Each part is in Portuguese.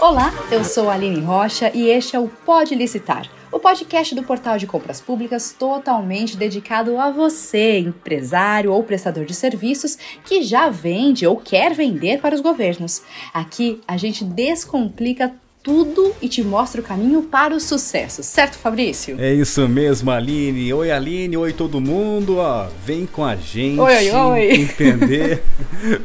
Olá, eu sou a Aline Rocha e este é o Pode Licitar, o podcast do Portal de Compras Públicas totalmente dedicado a você, empresário ou prestador de serviços que já vende ou quer vender para os governos. Aqui a gente descomplica tudo e te mostra o caminho para o sucesso, certo, Fabrício? É isso mesmo, Aline. Oi, Aline. Oi, todo mundo. Ó, vem com a gente oi, oi. entender.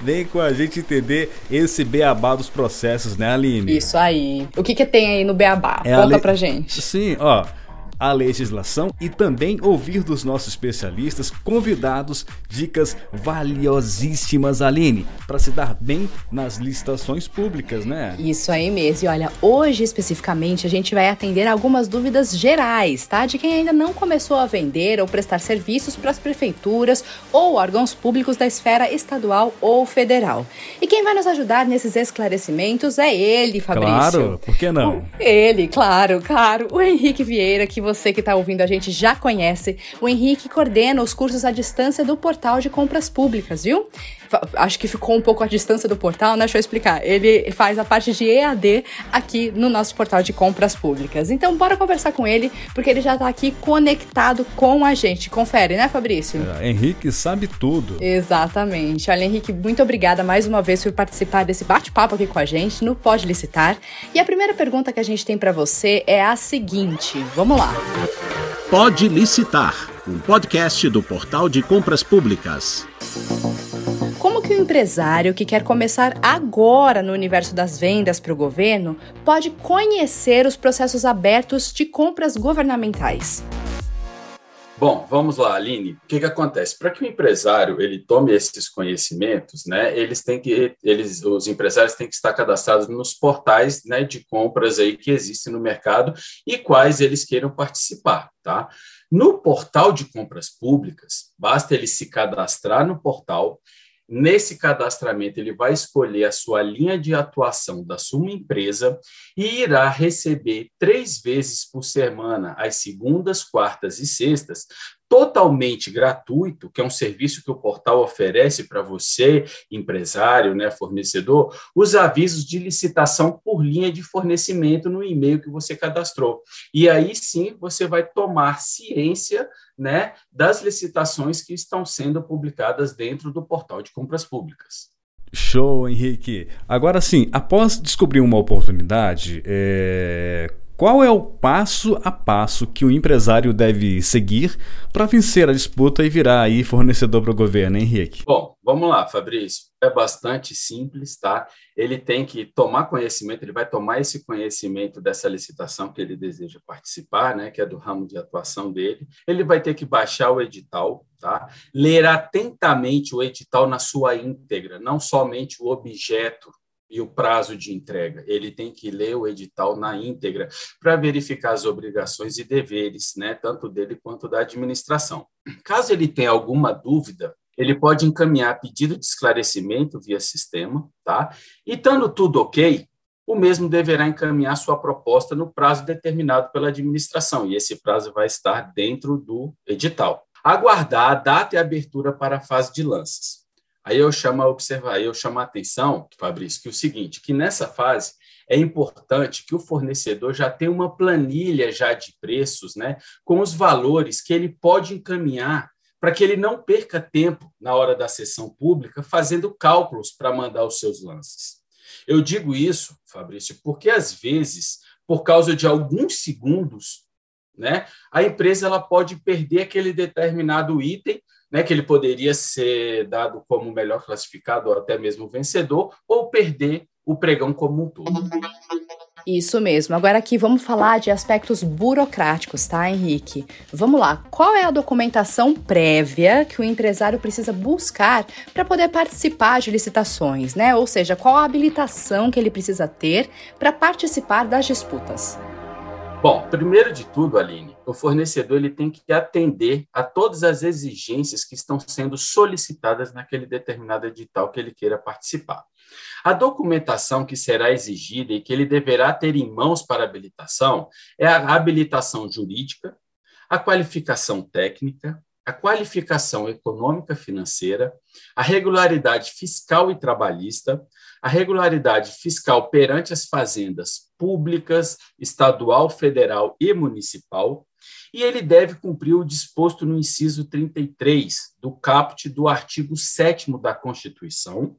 vem com a gente entender esse beabá dos processos, né, Aline? Isso aí. O que, que tem aí no beabá? É Conta pra gente. Sim, ó a legislação e também ouvir dos nossos especialistas, convidados, dicas valiosíssimas, Aline, para se dar bem nas licitações públicas, né? Isso aí mesmo. E olha, hoje especificamente a gente vai atender algumas dúvidas gerais, tá? De quem ainda não começou a vender ou prestar serviços para as prefeituras ou órgãos públicos da esfera estadual ou federal. E quem vai nos ajudar nesses esclarecimentos é ele, Fabrício. Claro, por que não? Ele, claro, claro. O Henrique Vieira, que você você que está ouvindo a gente já conhece, o Henrique coordena os cursos à distância do portal de compras públicas, viu? Acho que ficou um pouco à distância do portal, né? Deixa eu explicar. Ele faz a parte de EAD aqui no nosso portal de compras públicas. Então, bora conversar com ele, porque ele já está aqui conectado com a gente. Confere, né, Fabrício? É, Henrique sabe tudo. Exatamente. Olha, Henrique, muito obrigada mais uma vez por participar desse bate-papo aqui com a gente no Pode Licitar. E a primeira pergunta que a gente tem para você é a seguinte: vamos lá. Pode Licitar, um podcast do Portal de Compras Públicas. Empresário que quer começar agora no universo das vendas para o governo pode conhecer os processos abertos de compras governamentais? Bom, vamos lá, Aline. O que, que acontece? Para que o empresário ele tome esses conhecimentos, né, eles têm que, eles, os empresários têm que estar cadastrados nos portais né, de compras aí que existem no mercado e quais eles queiram participar, tá? No portal de compras públicas, basta ele se cadastrar no portal Nesse cadastramento, ele vai escolher a sua linha de atuação da sua empresa e irá receber três vezes por semana, às segundas, quartas e sextas, totalmente gratuito, que é um serviço que o portal oferece para você, empresário, né, fornecedor, os avisos de licitação por linha de fornecimento no e-mail que você cadastrou. E aí sim você vai tomar ciência né, das licitações que estão sendo publicadas dentro do portal de compras públicas. Show, Henrique. Agora sim, após descobrir uma oportunidade, é... Qual é o passo a passo que o empresário deve seguir para vencer a disputa e virar aí fornecedor para o governo, Henrique? Bom, vamos lá, Fabrício. É bastante simples, tá? Ele tem que tomar conhecimento, ele vai tomar esse conhecimento dessa licitação que ele deseja participar, né, que é do ramo de atuação dele. Ele vai ter que baixar o edital, tá? Ler atentamente o edital na sua íntegra, não somente o objeto e o prazo de entrega. Ele tem que ler o edital na íntegra para verificar as obrigações e deveres, né, tanto dele quanto da administração. Caso ele tenha alguma dúvida, ele pode encaminhar pedido de esclarecimento via sistema, tá? E estando tudo ok, o mesmo deverá encaminhar sua proposta no prazo determinado pela administração, e esse prazo vai estar dentro do edital. Aguardar a data e abertura para a fase de lanças. Aí eu chamo a observar, eu chamo a atenção, Fabrício, que é o seguinte, que nessa fase é importante que o fornecedor já tenha uma planilha já de preços, né, com os valores que ele pode encaminhar para que ele não perca tempo na hora da sessão pública fazendo cálculos para mandar os seus lances. Eu digo isso, Fabrício, porque às vezes, por causa de alguns segundos, né, a empresa ela pode perder aquele determinado item né, que ele poderia ser dado como melhor classificado ou até mesmo vencedor, ou perder o pregão como um todo. Isso mesmo. Agora aqui vamos falar de aspectos burocráticos, tá, Henrique? Vamos lá. Qual é a documentação prévia que o empresário precisa buscar para poder participar de licitações, né? Ou seja, qual a habilitação que ele precisa ter para participar das disputas? Bom, primeiro de tudo, Aline, o fornecedor ele tem que atender a todas as exigências que estão sendo solicitadas naquele determinado edital que ele queira participar. A documentação que será exigida e que ele deverá ter em mãos para habilitação é a habilitação jurídica, a qualificação técnica, a qualificação econômica financeira, a regularidade fiscal e trabalhista, a regularidade fiscal perante as fazendas públicas, estadual, federal e municipal, e ele deve cumprir o disposto no inciso 33 do caput do artigo 7 da Constituição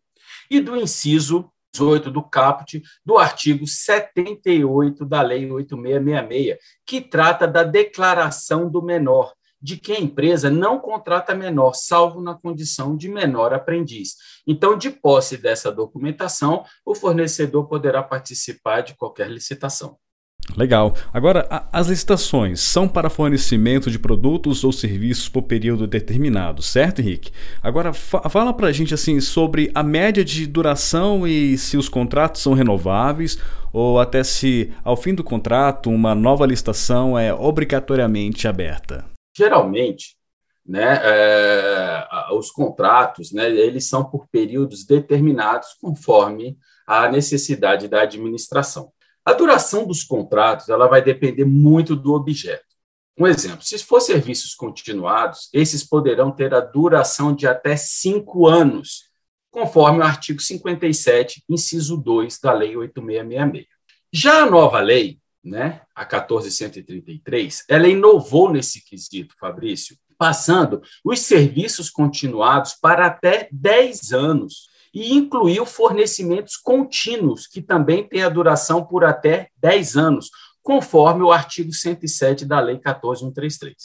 e do inciso 18 do caput do artigo 78 da Lei 8666, que trata da declaração do menor, de que a empresa não contrata menor, salvo na condição de menor aprendiz. Então, de posse dessa documentação, o fornecedor poderá participar de qualquer licitação. Legal. Agora, a, as licitações são para fornecimento de produtos ou serviços por período determinado, certo, Henrique? Agora, fa fala para a gente assim sobre a média de duração e se os contratos são renováveis ou até se, ao fim do contrato, uma nova licitação é obrigatoriamente aberta. Geralmente, né, é, os contratos, né, eles são por períodos determinados conforme a necessidade da administração. A duração dos contratos ela vai depender muito do objeto. Um exemplo: se for serviços continuados, esses poderão ter a duração de até cinco anos, conforme o artigo 57, inciso 2 da Lei 8666. Já a nova lei, né, a 1433, ela inovou nesse quesito, Fabrício, passando os serviços continuados para até 10 anos e incluiu fornecimentos contínuos, que também têm a duração por até 10 anos, conforme o artigo 107 da Lei 14133.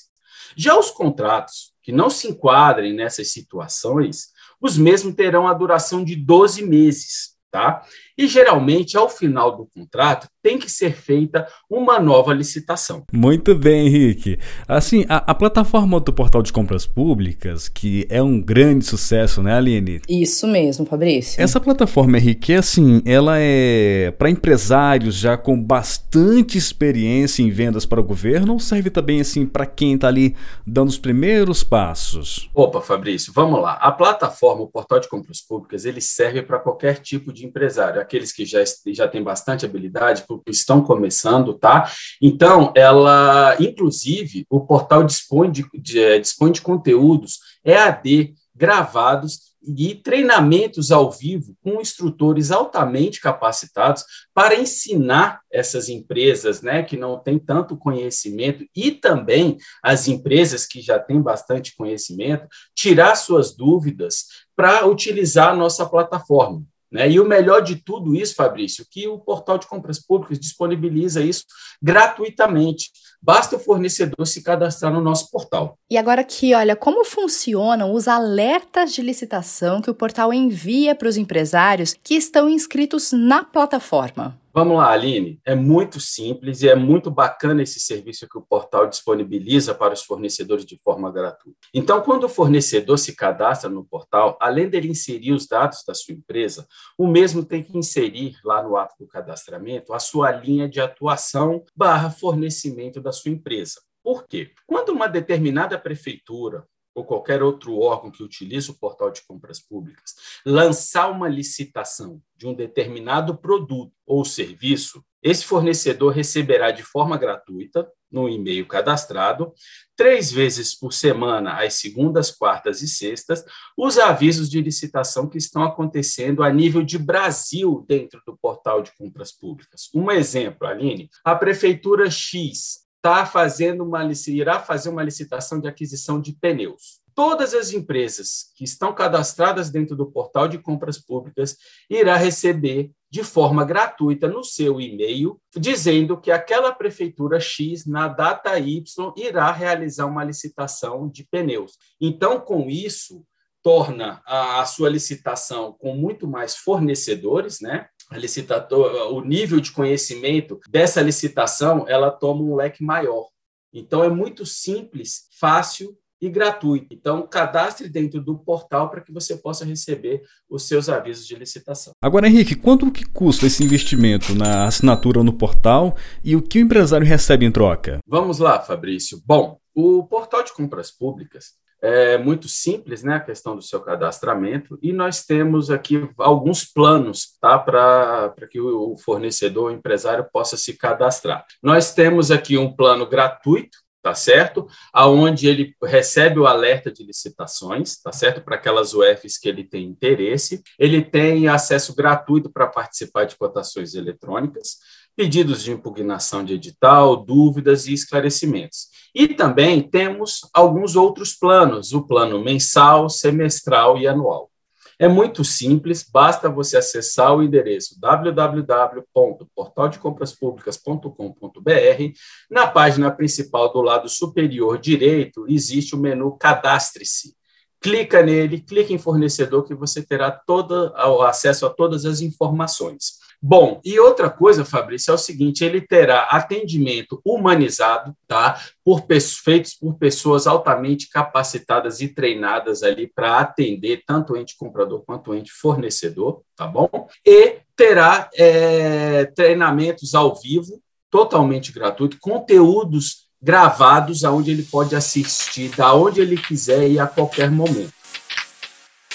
Já os contratos que não se enquadrem nessas situações, os mesmos terão a duração de 12 meses, tá? E geralmente, ao final do contrato, tem que ser feita uma nova licitação. Muito bem, Henrique. Assim, a, a, plataforma do portal de compras públicas, que é um grande sucesso, né, Aline? Isso mesmo, Fabrício. Essa plataforma, Henrique, assim, ela é para empresários já com bastante experiência em vendas para o governo ou serve também, assim, para quem está ali dando os primeiros passos? Opa, Fabrício, vamos lá. A plataforma, o portal de compras públicas, ele serve para qualquer tipo de empresário aqueles que já, já têm bastante habilidade, porque estão começando, tá? Então, ela, inclusive, o portal dispõe de, de, é, dispõe de conteúdos EAD gravados e treinamentos ao vivo com instrutores altamente capacitados para ensinar essas empresas né, que não têm tanto conhecimento e também as empresas que já têm bastante conhecimento, tirar suas dúvidas para utilizar a nossa plataforma. Né? E o melhor de tudo isso, Fabrício, que o portal de compras públicas disponibiliza isso gratuitamente. Basta o fornecedor se cadastrar no nosso portal. E agora aqui, olha, como funcionam os alertas de licitação que o portal envia para os empresários que estão inscritos na plataforma? Vamos lá, Aline. É muito simples e é muito bacana esse serviço que o portal disponibiliza para os fornecedores de forma gratuita. Então, quando o fornecedor se cadastra no portal, além dele inserir os dados da sua empresa, o mesmo tem que inserir lá no ato do cadastramento a sua linha de atuação barra fornecimento da sua empresa. Por quê? Quando uma determinada prefeitura ou qualquer outro órgão que utilize o portal de compras públicas lançar uma licitação de um determinado produto ou serviço, esse fornecedor receberá de forma gratuita, no e-mail cadastrado, três vezes por semana, às segundas, quartas e sextas, os avisos de licitação que estão acontecendo a nível de Brasil dentro do portal de compras públicas. Um exemplo, Aline, a Prefeitura X está fazendo uma irá fazer uma licitação de aquisição de pneus. Todas as empresas que estão cadastradas dentro do portal de compras públicas irá receber de forma gratuita no seu e-mail, dizendo que aquela prefeitura X, na data Y, irá realizar uma licitação de pneus. Então, com isso, torna a, sua licitação com muito mais fornecedores, né? Licitador, o nível de conhecimento dessa licitação, ela toma um leque maior. Então é muito simples, fácil e gratuito. Então, cadastre dentro do portal para que você possa receber os seus avisos de licitação. Agora, Henrique, quanto que custa esse investimento na assinatura no portal e o que o empresário recebe em troca? Vamos lá, Fabrício. Bom, o portal de compras públicas é muito simples, né, a questão do seu cadastramento, e nós temos aqui alguns planos, tá, para que o fornecedor, o empresário possa se cadastrar. Nós temos aqui um plano gratuito, tá certo? Aonde ele recebe o alerta de licitações, tá certo? Para aquelas UFs que ele tem interesse. Ele tem acesso gratuito para participar de cotações eletrônicas, pedidos de impugnação de edital, dúvidas e esclarecimentos. E também temos alguns outros planos, o plano mensal, semestral e anual. É muito simples, basta você acessar o endereço www.portaldecompraspublicas.com.br. Na página principal do lado superior direito existe o menu Cadastre-se. Clica nele, clica em fornecedor que você terá todo o acesso a todas as informações. Bom, e outra coisa, Fabrício, é o seguinte: ele terá atendimento humanizado, tá? Por feitos por pessoas altamente capacitadas e treinadas ali para atender tanto o ente comprador quanto o ente fornecedor, tá bom? E terá é, treinamentos ao vivo, totalmente gratuito, conteúdos gravados aonde ele pode assistir da onde ele quiser e a qualquer momento.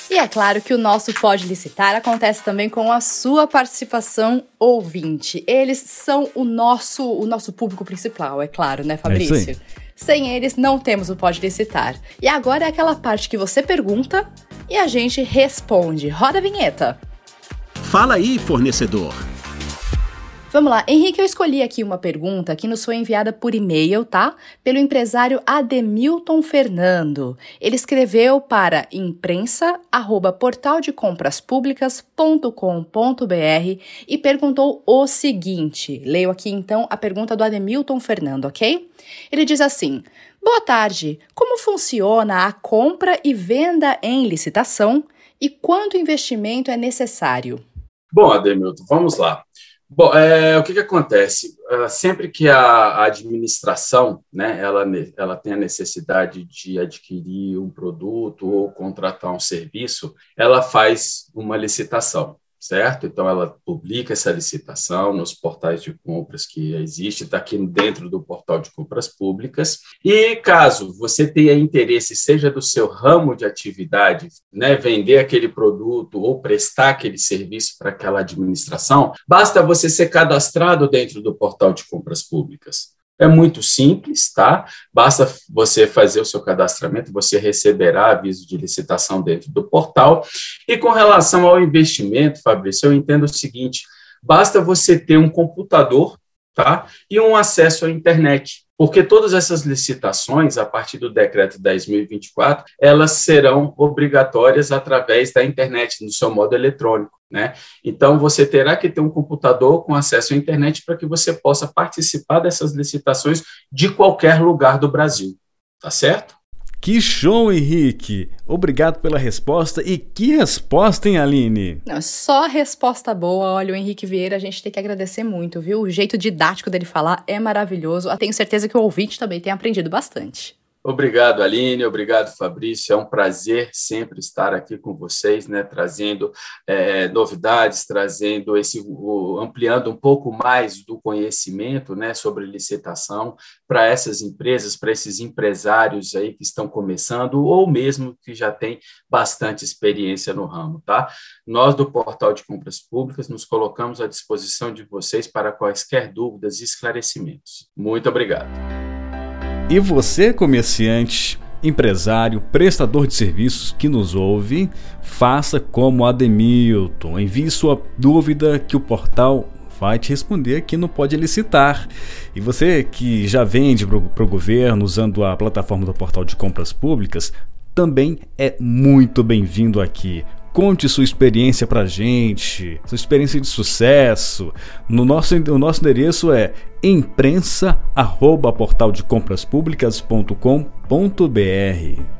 E é claro que o nosso Pode Licitar acontece também com a sua participação ouvinte. Eles são o nosso, o nosso público principal, é claro, né, Fabrício? É Sem eles, não temos o Pode Licitar. E agora é aquela parte que você pergunta e a gente responde. Roda a vinheta. Fala aí, fornecedor. Vamos lá, Henrique, eu escolhi aqui uma pergunta que nos foi enviada por e-mail, tá? Pelo empresário Ademilton Fernando. Ele escreveu para imprensa@portaldecompraspublicas.com.br e perguntou o seguinte. Leio aqui então a pergunta do Ademilton Fernando, ok? Ele diz assim: Boa tarde. Como funciona a compra e venda em licitação e quanto investimento é necessário? Bom, Ademilton, vamos lá. Bom, é, o que, que acontece? Uh, sempre que a, a, administração né, ela, ela tem a necessidade de adquirir um produto ou contratar um serviço, ela faz uma licitação certo? Então, ela publica essa licitação nos portais de compras que existe, está aqui dentro do portal de compras públicas. E caso você tenha interesse, seja do seu ramo de atividade, né, vender aquele produto ou prestar aquele serviço para aquela administração, basta você ser cadastrado dentro do portal de compras públicas. É muito simples, tá? Basta você fazer o seu cadastramento, você receberá aviso de licitação dentro do portal. E com relação ao investimento, Fabrício, eu entendo o seguinte: basta você ter um computador, tá? E um acesso à internet. Porque todas essas licitações, a partir do decreto 10.024, elas serão obrigatórias através da internet, no seu modo eletrônico. Né? Então, você terá que ter um computador com acesso à internet para que você possa participar dessas licitações de qualquer lugar do Brasil. Tá certo? Que show, Henrique! Obrigado pela resposta. E que resposta, hein, Aline? Não, só resposta boa. Olha, o Henrique Vieira, a gente tem que agradecer muito, viu? O jeito didático dele falar é maravilhoso. Eu tenho certeza que o ouvinte também tem aprendido bastante. Obrigado, Aline. Obrigado, Fabrício. É um prazer sempre estar aqui com vocês, né, trazendo é, novidades, trazendo esse, o, ampliando um pouco mais do conhecimento, né, sobre licitação para essas empresas, para esses empresários aí que estão começando ou mesmo que já têm bastante experiência no ramo, tá? Nós do Portal de Compras Públicas nos colocamos à disposição de vocês para quaisquer dúvidas e esclarecimentos. Muito obrigado. E você, comerciante, empresário, prestador de serviços que nos ouve, faça como Ademilton. Envie sua dúvida que o portal vai te responder aqui no Pode Licitar. E você que já vende para o governo usando a plataforma do portal de compras públicas, também é muito bem-vindo aqui. Conte sua experiência pra gente, sua experiência de sucesso. No nosso, o nosso endereço é imprensa@portaldecompraspublicas.com.br.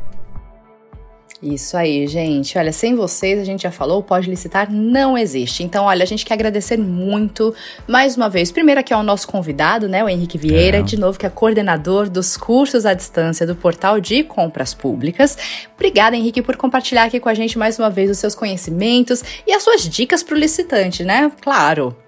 Isso aí, gente. Olha, sem vocês, a gente já falou, pode licitar não existe. Então, olha, a gente quer agradecer muito mais uma vez. Primeiro aqui ao nosso convidado, né, o Henrique Vieira, é. de novo que é coordenador dos cursos à distância do Portal de Compras Públicas. Obrigada, Henrique, por compartilhar aqui com a gente mais uma vez os seus conhecimentos e as suas dicas para o licitante, né? Claro.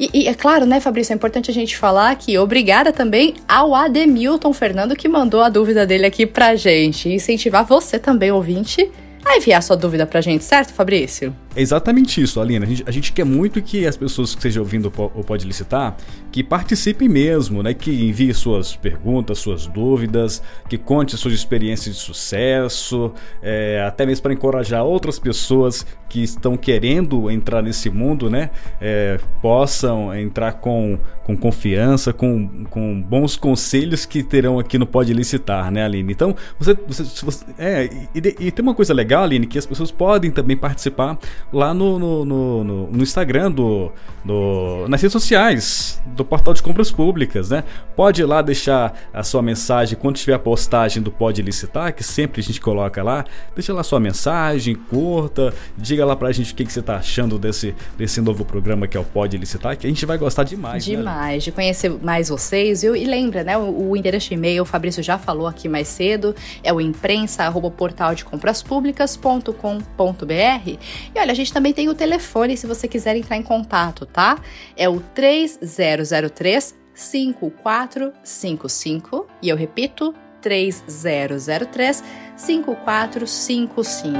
E, e, é claro, né, Fabrício, é importante a gente falar que obrigada também ao Ademilton Fernando que mandou a dúvida dele aqui pra gente. E incentivar você também, ouvinte, a enviar sua dúvida pra gente, certo, Fabrício? É exatamente isso, Alina. A gente, a gente, quer muito que as pessoas que estejam ouvindo o Pode Licitar, que participem mesmo, né? Que enviem suas perguntas, suas dúvidas, que conte suas experiências de sucesso, é, até mesmo para encorajar outras pessoas que estão querendo entrar nesse mundo, né? É, possam entrar com, com confiança, com, com bons conselhos que terão aqui no Pode Licitar, né, Aline? Então, você, você, você é, e, e, tem uma coisa legal, Aline, que as pessoas podem também participar lá no, no, no, no Instagram, do, do, nas redes sociais do portal de compras públicas, né? Pode ir lá deixar a sua mensagem quando tiver a postagem do Pode Licitar, que sempre a gente coloca lá. Deixa lá sua mensagem, curta, diga lá pra gente o que, que você tá achando desse, desse novo programa que é o Pode Licitar, que a gente vai gostar demais. Né, demais, né? de conhecer mais vocês, viu? E lembra, né? O, o endereço de e-mail, o Fabrício já falou aqui mais cedo, é o imprensa.portaldecompraspúblicas.com.br. E olha, a gente também tem o telefone se você quiser entrar em contato, tá? É o 3003 5455 e eu repito 3003 5455.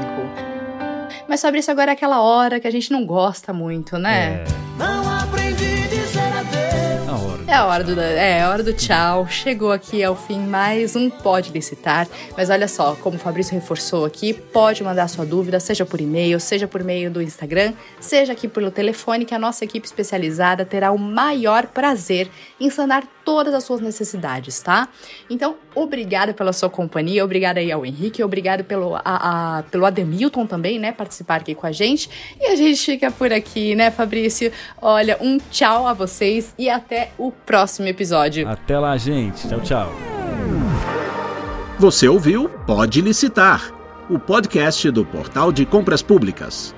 Mas Fabrício, agora é aquela hora que a gente não gosta muito, né? É. é a hora do, é, hora do tchau. Chegou aqui ao fim mais um Pode Licitar. Mas olha só, como o Fabrício reforçou aqui, pode mandar sua dúvida, seja por e-mail, seja por meio do Instagram, seja aqui pelo telefone, que a nossa equipe especializada terá o maior prazer em sanar todas as suas necessidades, tá? Então, obrigada pela sua companhia, obrigada aí ao Henrique, obrigado pelo, a, a, pelo Ademilton também, né, participar aqui com a gente. E a gente fica por aqui, né, Fabrício? Olha, um tchau a vocês e até o próximo episódio. Até lá, gente. Tchau, tchau. Você ouviu Pode Licitar, o podcast do Portal de Compras Públicas.